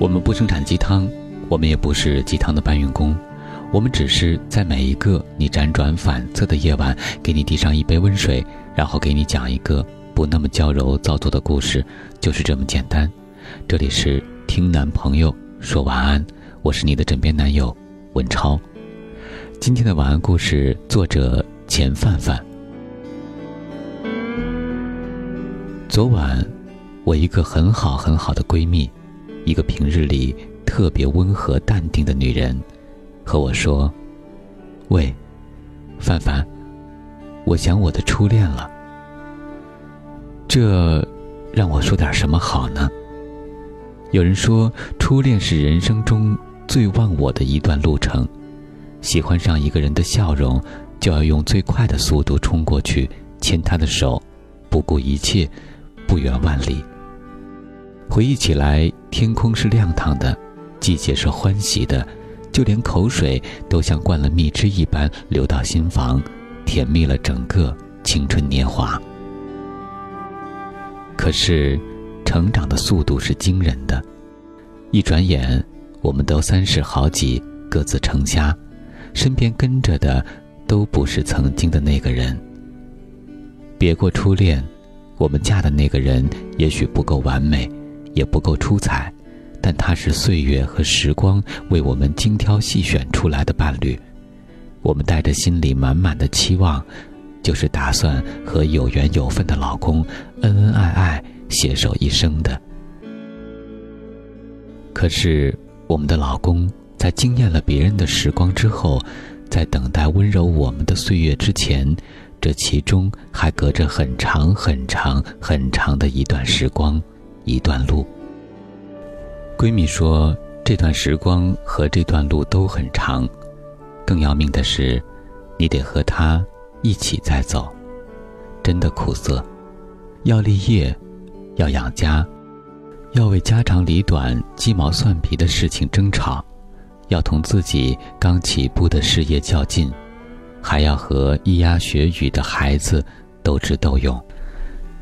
我们不生产鸡汤，我们也不是鸡汤的搬运工，我们只是在每一个你辗转反侧的夜晚，给你递上一杯温水，然后给你讲一个不那么娇柔造作的故事，就是这么简单。这里是听男朋友说晚安，我是你的枕边男友文超。今天的晚安故事作者钱范范。昨晚，我一个很好很好的闺蜜。一个平日里特别温和淡定的女人，和我说：“喂，范范，我想我的初恋了。”这让我说点什么好呢？有人说，初恋是人生中最忘我的一段路程。喜欢上一个人的笑容，就要用最快的速度冲过去牵他的手，不顾一切，不远万里。回忆起来，天空是亮堂的，季节是欢喜的，就连口水都像灌了蜜汁一般流到心房，甜蜜了整个青春年华。可是，成长的速度是惊人的，一转眼，我们都三十好几，各自成家，身边跟着的都不是曾经的那个人。别过初恋，我们嫁的那个人也许不够完美。也不够出彩，但他是岁月和时光为我们精挑细选出来的伴侣。我们带着心里满满的期望，就是打算和有缘有份的老公恩恩爱爱、携手一生的。可是，我们的老公在惊艳了别人的时光之后，在等待温柔我们的岁月之前，这其中还隔着很长很长很长的一段时光。一段路。闺蜜说：“这段时光和这段路都很长，更要命的是，你得和他一起再走，真的苦涩。要立业，要养家，要为家长里短、鸡毛蒜皮的事情争吵，要同自己刚起步的事业较劲，还要和咿呀学语的孩子斗智斗勇。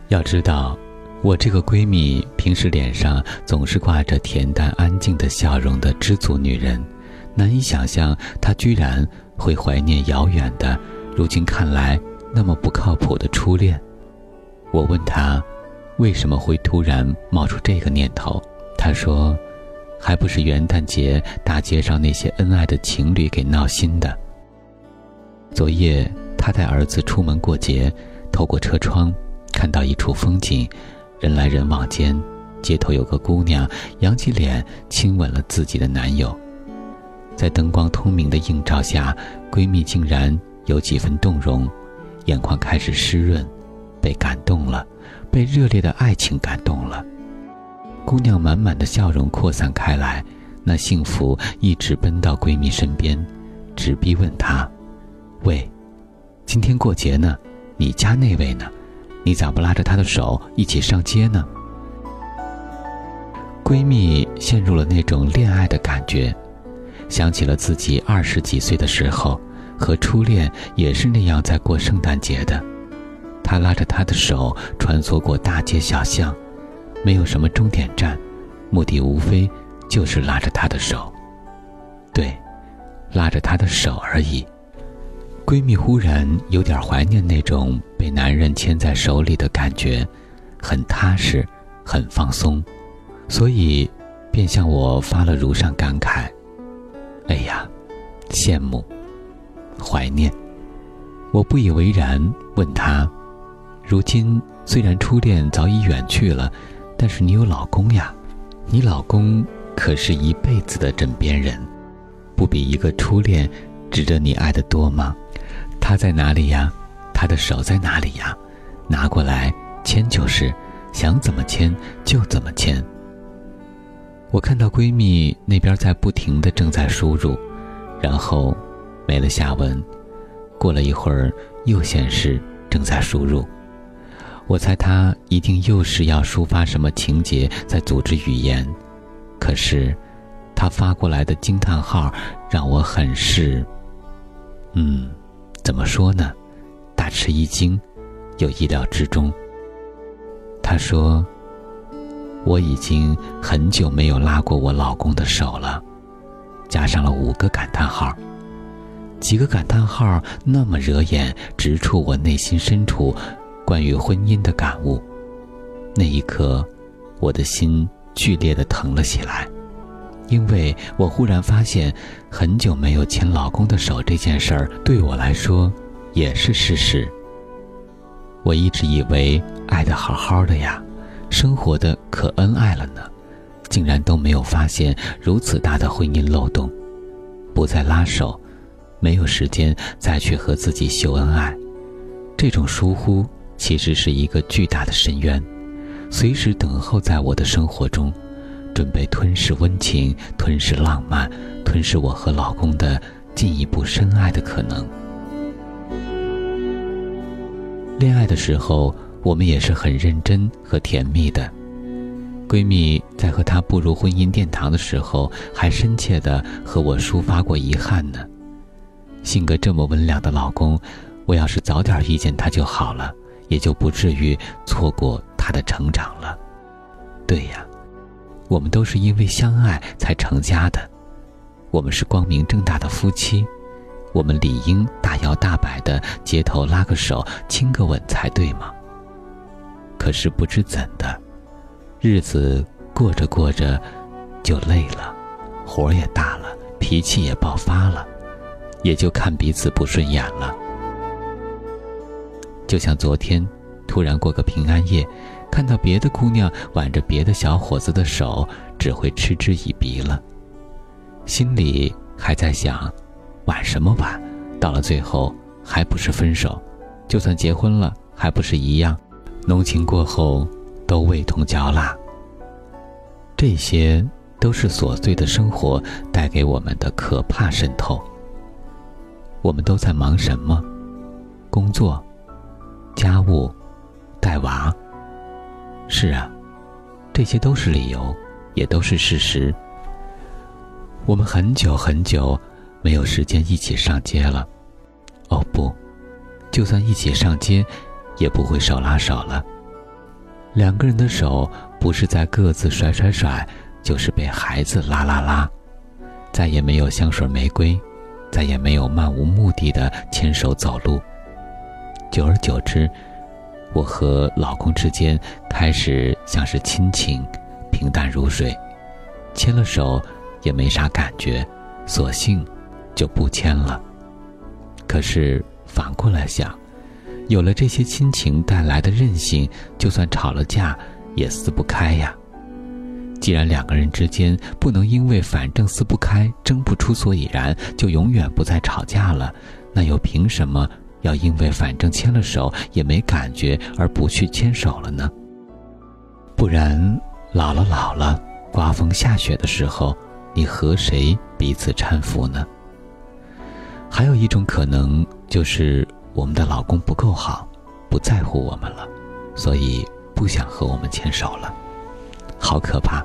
要知道。”我这个闺蜜平时脸上总是挂着恬淡安静的笑容的知足女人，难以想象她居然会怀念遥远的、如今看来那么不靠谱的初恋。我问她，为什么会突然冒出这个念头？她说，还不是元旦节大街上那些恩爱的情侣给闹心的。昨夜她带儿子出门过节，透过车窗看到一处风景。人来人往间，街头有个姑娘扬起脸亲吻了自己的男友。在灯光通明的映照下，闺蜜竟然有几分动容，眼眶开始湿润，被感动了，被热烈的爱情感动了。姑娘满满的笑容扩散开来，那幸福一直奔到闺蜜身边，直逼问她：“喂，今天过节呢，你家那位呢？”你咋不拉着她的手一起上街呢？闺蜜陷入了那种恋爱的感觉，想起了自己二十几岁的时候，和初恋也是那样在过圣诞节的。她拉着他的手穿梭过大街小巷，没有什么终点站，目的无非就是拉着他的手。对，拉着他的手而已。闺蜜忽然有点怀念那种被男人牵在手里的感觉，很踏实，很放松，所以便向我发了如上感慨：“哎呀，羡慕，怀念。”我不以为然，问她：“如今虽然初恋早已远去了，但是你有老公呀？你老公可是一辈子的枕边人，不比一个初恋值得你爱的多吗？”他在哪里呀？他的手在哪里呀？拿过来牵就是，想怎么牵就怎么牵。我看到闺蜜那边在不停的正在输入，然后没了下文。过了一会儿又显示正在输入，我猜她一定又是要抒发什么情节，在组织语言。可是，她发过来的惊叹号让我很是，嗯。怎么说呢？大吃一惊，又意料之中。他说：“我已经很久没有拉过我老公的手了，加上了五个感叹号。几个感叹号那么惹眼，直触我内心深处关于婚姻的感悟。那一刻，我的心剧烈的疼了起来，因为我忽然发现，很久没有牵老公的手这件事儿，对我来说也是事实。我一直以为爱的好好的呀，生活的可恩爱了呢，竟然都没有发现如此大的婚姻漏洞，不再拉手。没有时间再去和自己秀恩爱，这种疏忽其实是一个巨大的深渊，随时等候在我的生活中，准备吞噬温情、吞噬浪漫、吞噬我和老公的进一步深爱的可能。恋爱的时候，我们也是很认真和甜蜜的。闺蜜在和她步入婚姻殿堂的时候，还深切的和我抒发过遗憾呢。性格这么温良的老公，我要是早点遇见他就好了，也就不至于错过他的成长了。对呀，我们都是因为相爱才成家的，我们是光明正大的夫妻，我们理应大摇大摆的街头拉个手、亲个吻才对吗？可是不知怎的，日子过着过着，就累了，火也大了，脾气也爆发了。也就看彼此不顺眼了。就像昨天，突然过个平安夜，看到别的姑娘挽着别的小伙子的手，只会嗤之以鼻了。心里还在想，挽什么挽？到了最后还不是分手？就算结婚了，还不是一样？浓情过后，都味同嚼蜡。这些都是琐碎的生活带给我们的可怕渗透。我们都在忙什么？工作、家务、带娃。是啊，这些都是理由，也都是事实。我们很久很久没有时间一起上街了。哦不，就算一起上街，也不会手拉手了。两个人的手不是在各自甩甩甩，就是被孩子拉拉拉。再也没有香水玫瑰。再也没有漫无目的的牵手走路。久而久之，我和老公之间开始像是亲情，平淡如水，牵了手也没啥感觉，索性就不牵了。可是反过来想，有了这些亲情带来的韧性，就算吵了架也撕不开呀。既然两个人之间不能因为反正撕不开、争不出所以然，就永远不再吵架了，那又凭什么要因为反正牵了手也没感觉而不去牵手了呢？不然，老了老了，刮风下雪的时候，你和谁彼此搀扶呢？还有一种可能就是我们的老公不够好，不在乎我们了，所以不想和我们牵手了。好可怕！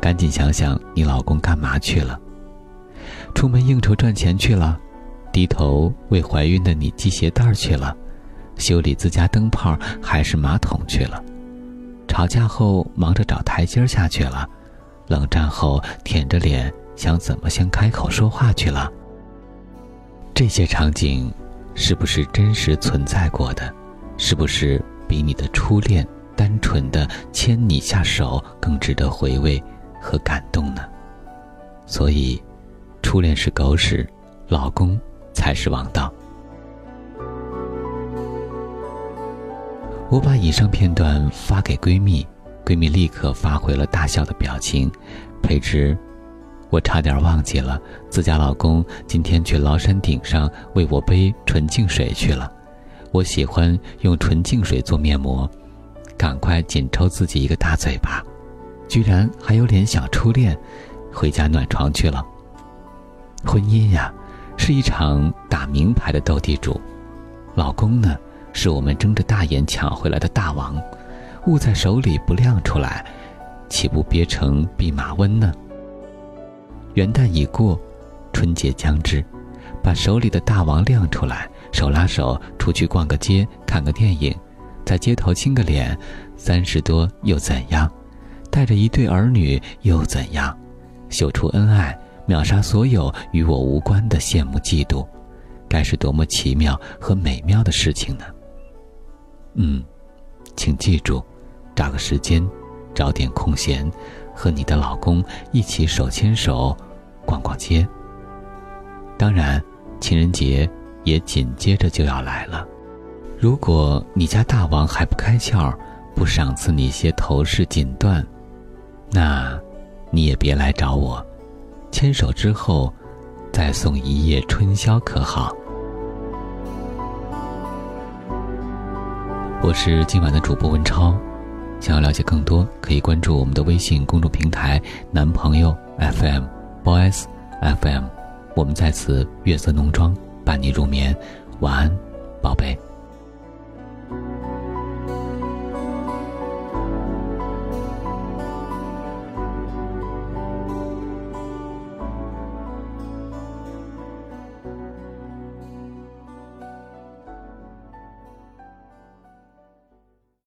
赶紧想想，你老公干嘛去了？出门应酬赚钱去了，低头为怀孕的你系鞋带去了，修理自家灯泡还是马桶去了？吵架后忙着找台阶下去了，冷战后舔着脸想怎么先开口说话去了？这些场景，是不是真实存在过的？是不是比你的初恋？单纯的牵你下手更值得回味和感动呢。所以，初恋是狗屎，老公才是王道。我把以上片段发给闺蜜，闺蜜立刻发回了大笑的表情。培植，我差点忘记了，自家老公今天去崂山顶上为我背纯净水去了。我喜欢用纯净水做面膜。赶快紧抽自己一个大嘴巴，居然还有脸想初恋，回家暖床去了。婚姻呀，是一场打名牌的斗地主，老公呢，是我们睁着大眼抢回来的大王，握在手里不亮出来，岂不憋成弼马温呢？元旦已过，春节将至，把手里的大王亮出来，手拉手出去逛个街，看个电影。在街头亲个脸，三十多又怎样？带着一对儿女又怎样？秀出恩爱，秒杀所有与我无关的羡慕嫉妒，该是多么奇妙和美妙的事情呢？嗯，请记住，找个时间，找点空闲，和你的老公一起手牵手逛逛街。当然，情人节也紧接着就要来了。如果你家大王还不开窍，不赏赐你一些头饰锦缎，那，你也别来找我。牵手之后，再送一夜春宵，可好？我是今晚的主播文超，想要了解更多，可以关注我们的微信公众平台“男朋友 FM”，boys FM。我们在此月色浓妆，伴你入眠，晚安，宝贝。